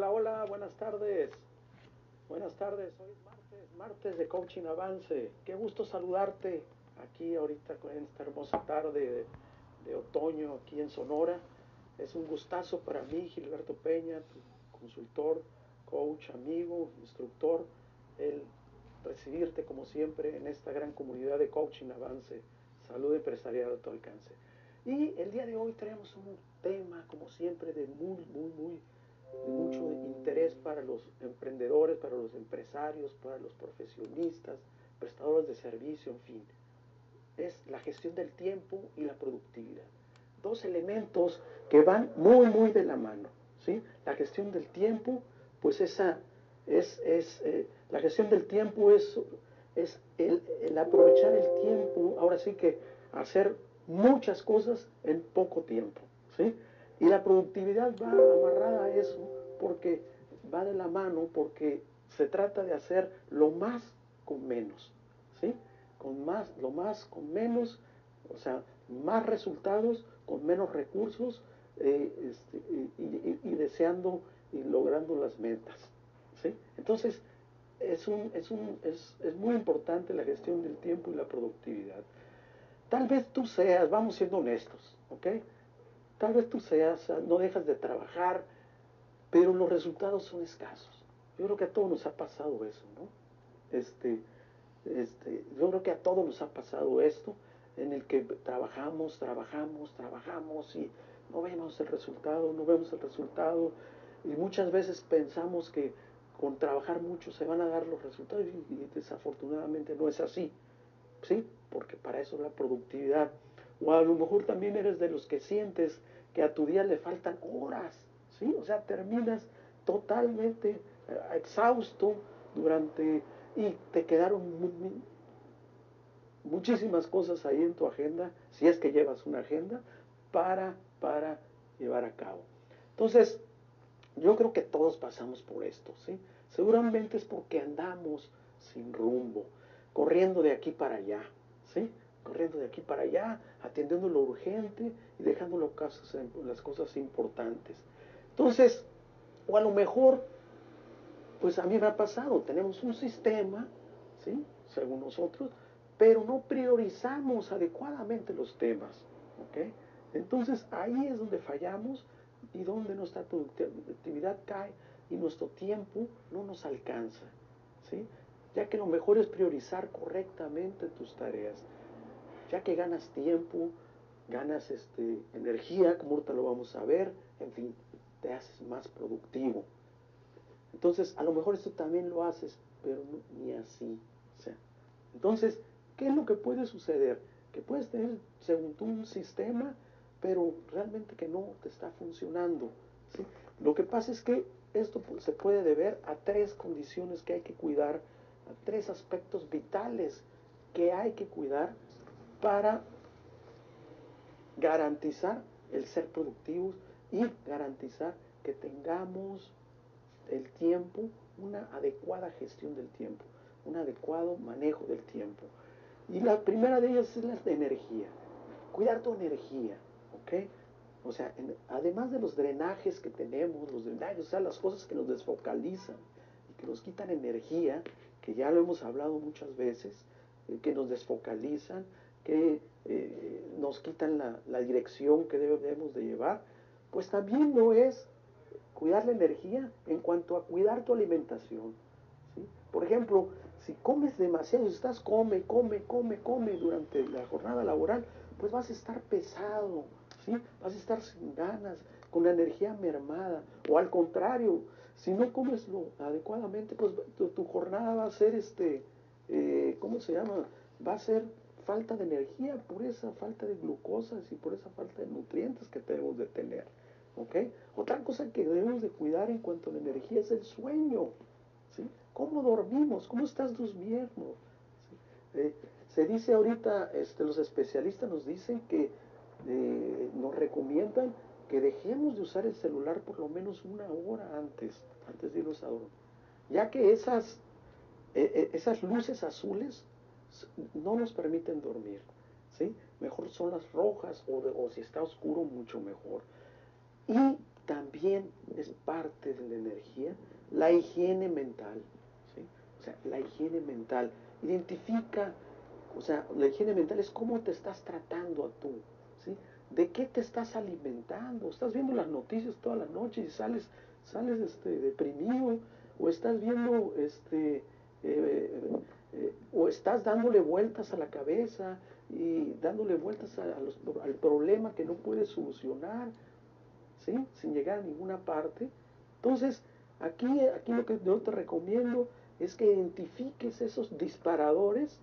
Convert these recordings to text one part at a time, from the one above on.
Hola, hola, buenas tardes. Buenas tardes, hoy es martes, martes de Coaching Avance. Qué gusto saludarte aquí ahorita en esta hermosa tarde de, otoño aquí en Sonora. Es un gustazo para mí, Gilberto Peña, tu consultor, coach, amigo, instructor, el recibirte como siempre en esta gran comunidad de Coaching Avance, salud empresarial a tu alcance. Y el día de hoy tenemos un tema, como siempre, de muy, muy, muy mucho interés para los emprendedores, para los empresarios, para los profesionistas, prestadores de servicio, en fin. Es la gestión del tiempo y la productividad. Dos elementos que van muy, muy de la mano. ¿sí? La gestión del tiempo, pues esa es, es eh, la gestión del tiempo es, es el, el aprovechar el tiempo, ahora sí que hacer muchas cosas en poco tiempo. ¿sí? Y la productividad va amarrada a eso porque va de la mano, porque se trata de hacer lo más con menos, ¿sí? Con más, lo más con menos, o sea, más resultados con menos recursos eh, este, y, deseando y logrando las metas, ¿sí? Entonces, es, un, es, un, es, es muy importante la gestión del tiempo y la productividad. Tal vez tú seas, vamos siendo honestos, ¿ok? Tal vez tú seas, no dejas de trabajar, pero los resultados son escasos. Yo creo que a todos nos ha pasado eso, ¿no? Este, este, yo creo que a todos nos ha pasado esto, en el que trabajamos, trabajamos, trabajamos y no vemos el resultado, no vemos el resultado, y muchas veces pensamos que con trabajar mucho se van a dar los resultados y, y desafortunadamente no es así, ¿sí? Porque para eso es la productividad. O a lo mejor también eres de los que sientes que a tu día le faltan horas, ¿sí? O sea, terminas totalmente eh, exhausto durante y te quedaron muchísimas cosas ahí en tu agenda, si es que llevas una agenda, para, para llevar a cabo. Entonces, yo creo que todos pasamos por esto, ¿sí? Seguramente es porque andamos sin rumbo, corriendo de aquí para allá, ¿sí? Corriendo de aquí para allá, atendiendo lo urgente y dejando las cosas importantes. Entonces, o a lo mejor, pues a mí me ha pasado, tenemos un sistema, ¿sí? según nosotros, pero no priorizamos adecuadamente los temas. ¿ok? Entonces ahí es donde fallamos y donde nuestra productividad cae y nuestro tiempo no nos alcanza. ¿sí? Ya que lo mejor es priorizar correctamente tus tareas ya que ganas tiempo, ganas este, energía, como ahorita lo vamos a ver, en fin, te haces más productivo. Entonces, a lo mejor esto también lo haces, pero ni así. O sea, entonces, ¿qué es lo que puede suceder? Que puedes tener, según tú, un sistema, pero realmente que no te está funcionando. Lo que pasa es que esto se puede deber a tres condiciones que hay que cuidar, a tres aspectos vitales que hay que cuidar para garantizar el ser productivos y garantizar que tengamos el tiempo, una adecuada gestión del tiempo, un adecuado manejo del tiempo. Y la primera de ellas es la de energía. Cuidar tu energía, ¿ok? O sea, además de los drenajes que tenemos, los drenajes, o sea, las cosas que nos desfocalizan y que nos quitan energía, que ya lo hemos hablado muchas veces, eh, que nos desfocalizan, que eh, nos quitan la, dirección que debemos de llevar, pues también no es cuidar la energía en cuanto a cuidar tu alimentación. Por ejemplo, si comes demasiado, si estás come, come, come, come durante la jornada laboral, pues vas a estar pesado, ¿sí? vas a estar sin ganas, con la energía mermada. O al contrario, si no comes lo adecuadamente, pues tu, jornada va a ser, este, eh, ¿cómo se llama? Va a ser falta de energía, por esa falta de glucosas y por esa falta de nutrientes que debemos de tener. ¿ok? Otra cosa que debemos de cuidar en cuanto a la energía es el sueño. ¿sí? ¿Cómo dormimos? ¿Cómo estás durmiendo? Eh, se dice ahorita, este, los especialistas nos dicen que eh, nos recomiendan que dejemos de usar el celular por lo menos una hora antes, antes de irnos a dormir. Ya que esas, eh, esas luces azules no nos permiten dormir. ¿sí? Mejor son las rojas o, si está oscuro mucho mejor. Y también es parte de la energía la higiene mental. ¿sí? O sea, la higiene mental. Identifica, o sea, la higiene mental es cómo te estás tratando a tú. ¿sí? ¿De qué te estás alimentando? Estás viendo las noticias toda la noche y sales, sales este, deprimido, o estás viendo, este, eh, eh, o estás dándole vueltas a la cabeza y dándole vueltas al problema que no puedes solucionar, ¿sí? sin llegar a ninguna parte. Entonces, aquí, aquí lo que yo te recomiendo es que identifiques esos disparadores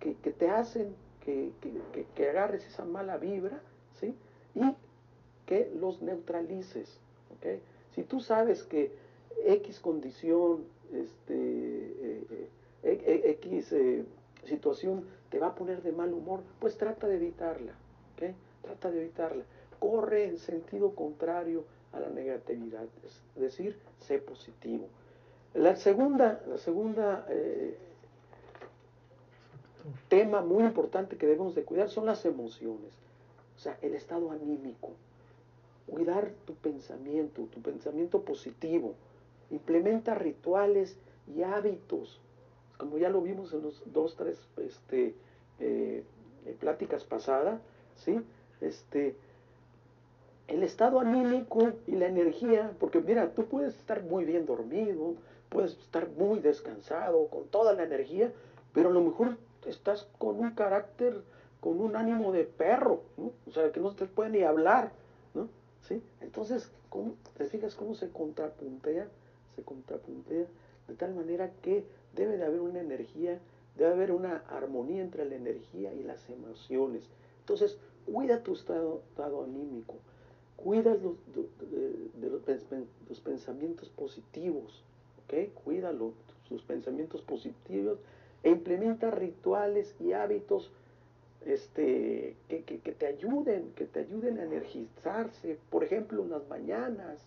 que, te hacen que, que, agarres esa mala vibra, ¿sí? Y que los neutralices, ¿ok? Si tú sabes que X condición, este, eh, eh, X eh, situación te va a poner de mal humor, pues trata de evitarla, ¿ok? Trata de evitarla. Corre en sentido contrario a la negatividad, es decir, sé positivo. La segunda, la segunda tema muy importante que debemos de cuidar son las emociones, o sea, el estado anímico. Cuidar tu pensamiento, tu pensamiento positivo. Implementa rituales y hábitos, como ya lo vimos en los dos, tres este, eh, pláticas pasadas, ¿sí? Este, el estado anímico y la energía, porque mira, tú puedes estar muy bien dormido, puedes estar muy descansado, con toda la energía, pero a lo mejor estás con un carácter, con un ánimo de perro, ¿no? O sea, que no te puede ni hablar, ¿no? ¿Sí? Entonces, ¿cómo, ¿te fijas cómo se contrapuntea? Se contrapuntea de tal manera que debe de haber una energía, debe haber una armonía entre la energía y las emociones. Entonces, cuida tu estado, estado anímico, cuida los, de, los, pensamientos positivos. Cuídalo, sus pensamientos positivos e implementa rituales y hábitos este, que, te ayuden, que te ayuden a energizarse, por ejemplo, en las mañanas.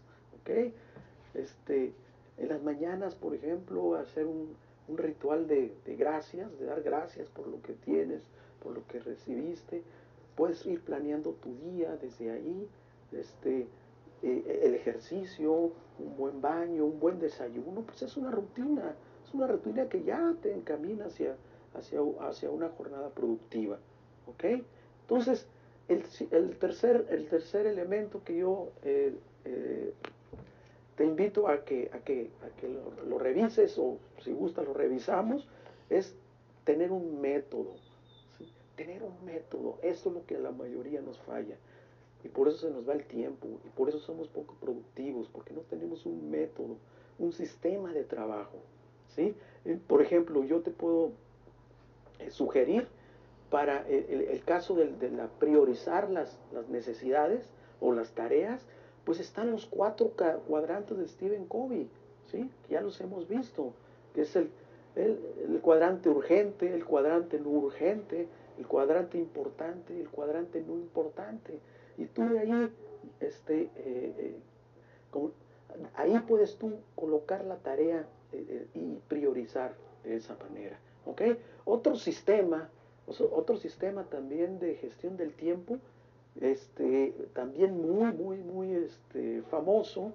Este, en las mañanas, por ejemplo, hacer un, ritual de, gracias, de dar gracias por lo que tienes, por lo que recibiste. Puedes ir planeando tu día desde ahí, este, eh, el ejercicio, un buen baño, un buen desayuno, pues es una rutina, una rutina que ya te encamina hacia, hacia, hacia una jornada productiva. ¿Ok? Entonces, el, tercer, el tercer elemento que yo eh, eh, te invito a que, a que, a que lo, revises o si gusta lo revisamos, es tener un método. Tener un método. Eso es lo que a la mayoría nos falla. Y por eso se nos va el tiempo. Y por eso somos poco productivos. Porque no tenemos un método, un sistema de trabajo. ¿sí? Eh, por ejemplo, yo te puedo eh, sugerir para el, caso de, la priorizar las, necesidades o las tareas, pues están los cuatro cuadrantes de Stephen Covey, ¿sí? que ya los hemos visto, que es el, el, cuadrante urgente, el cuadrante no urgente, el cuadrante importante, el cuadrante no importante. Y tú de ahí, este, eh, ahí puedes tú colocar la tarea y priorizar de esa manera. ¿ok? Otro sistema, otro sistema también de gestión del tiempo, este, también muy, muy, muy este, famoso,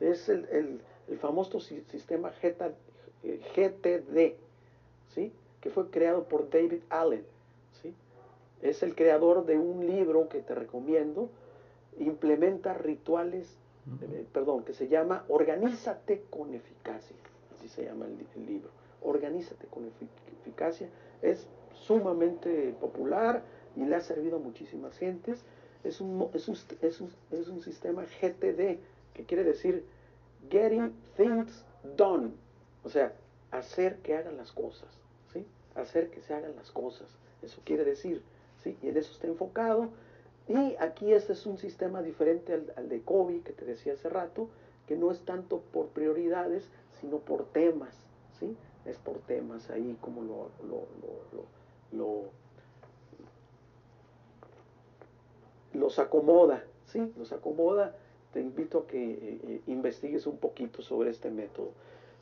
es el, famoso sistema GTD, ¿sí? que fue creado por David Allen. ¿sí? Es el creador de un libro que te recomiendo, implementa rituales, eh, perdón, que se llama Organízate con eficacia así se llama el, libro. Organízate con eficacia. Es sumamente popular y le ha servido a muchísimas gentes. Es un, es un, es un, es un sistema GTD, que quiere decir Getting Things Done. O sea, hacer que hagan las cosas. ¿sí? Hacer que se hagan las cosas. Eso quiere decir. ¿sí? Y en eso está enfocado. Y aquí este es un sistema diferente al, al de COVID que te decía hace rato, que no es tanto por prioridades, sino por temas, ¿sí? Es por temas ahí como lo, lo, los acomoda, ¿sí? Los acomoda. Te invito a que eh, eh, investigues un poquito sobre este método.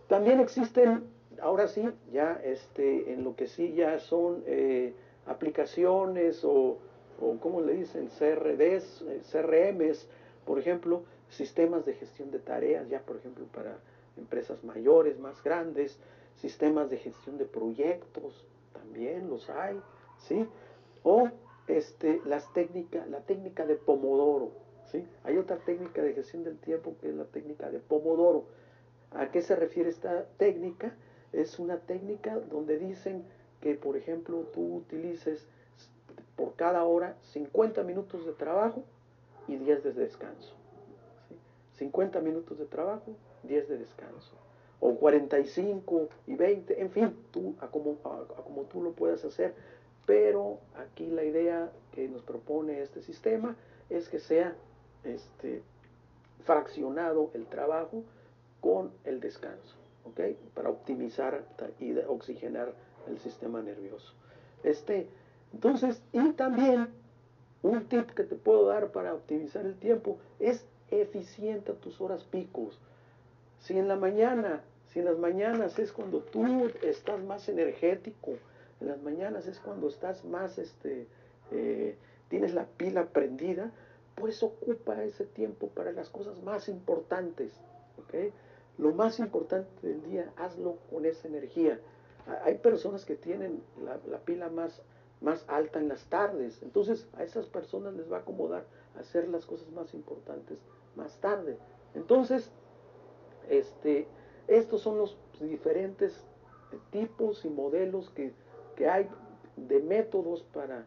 También existen, ahora sí, ya este, en lo que sí ya son eh, aplicaciones o, o, ¿cómo le dicen? CRDs, CRMs, por ejemplo, sistemas de gestión de tareas, ya por ejemplo para empresas mayores, más grandes, sistemas de gestión de proyectos, también los hay, ¿sí? O este, las técnicas, la técnica de Pomodoro, ¿sí? Hay otra técnica de gestión del tiempo que es la técnica de Pomodoro. ¿A qué se refiere esta técnica? Es una técnica donde dicen que, por ejemplo, tú utilices por cada hora 50 minutos de trabajo y 10 de descanso. 50 minutos de trabajo, 10 de descanso. O 45 y 20, en fin, tú, a como, como tú lo puedas hacer. Pero aquí la idea que nos propone este sistema es que sea este, fraccionado el trabajo con el descanso, ¿ok? Para optimizar y oxigenar el sistema nervioso. Este, entonces, y también un tip que te puedo dar para optimizar el tiempo es eficiente tus horas picos. Si en la mañana, si en las mañanas es cuando tú estás más energético, en las mañanas es cuando estás más, este, eh, tienes la pila prendida, pues ocupa ese tiempo para las cosas más importantes. ¿okay? Lo más importante del día, hazlo con esa energía. Hay personas que tienen la, la pila más, más alta en las tardes, entonces a esas personas les va a acomodar hacer las cosas más importantes más tarde. Entonces, este, estos son los diferentes tipos y modelos que, hay de métodos para,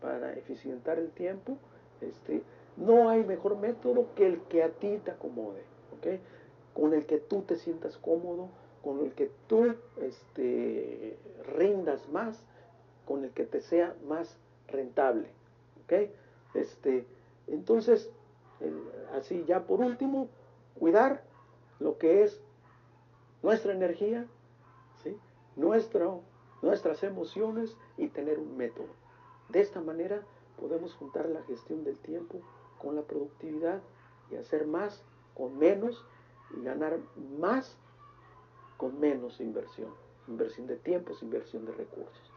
para eficientar el tiempo. Este, no hay mejor método que el que a ti te acomode, ¿ok? Con el que tú te sientas cómodo, con el que tú este, rindas más, con el que te sea más rentable, ¿ok? Este, entonces, así ya por último, cuidar lo que es nuestra energía, ¿sí? Nuestras emociones y tener un método. De esta manera podemos juntar la gestión del tiempo con la productividad y hacer más con menos y ganar más con menos inversión. Inversión de tiempos, inversión de recursos.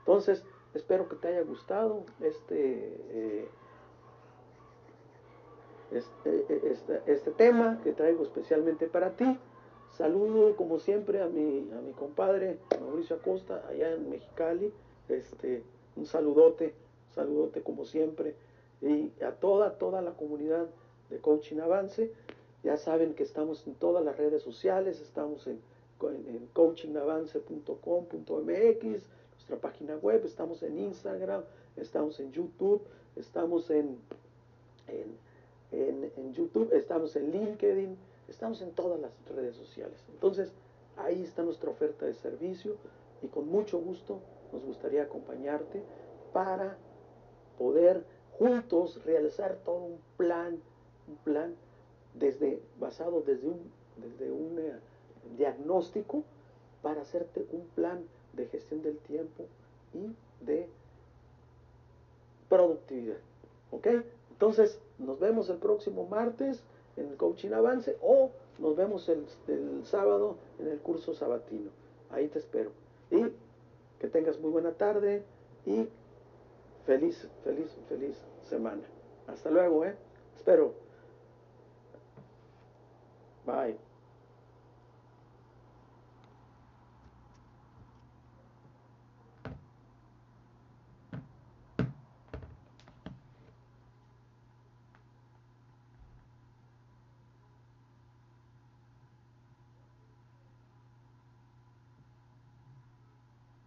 Entonces, espero que te haya gustado este... Eh, este, este, este, tema que traigo especialmente para ti. Saludo como siempre a mi, a mi compadre Mauricio Acosta allá en Mexicali. Este, un saludote, saludote como siempre. Y a toda, toda la comunidad de Coaching Avance. Ya saben que estamos en todas las redes sociales, estamos en, en, coachingavance.com.mx, nuestra página web, estamos en Instagram, estamos en YouTube, estamos en, en en, YouTube, estamos en LinkedIn, estamos en todas las redes sociales. Entonces, ahí está nuestra oferta de servicio y con mucho gusto nos gustaría acompañarte para poder juntos realizar todo un plan, un plan desde, basado desde un, desde un eh, diagnóstico para hacerte un plan de gestión del tiempo y de productividad. ¿Ok? Entonces, nos vemos el próximo martes en Coaching Avance o nos vemos el, sábado en el curso sabatino. Ahí te espero. Y que tengas muy buena tarde y feliz, feliz, feliz semana. Hasta luego, ¿eh? Espero. Bye.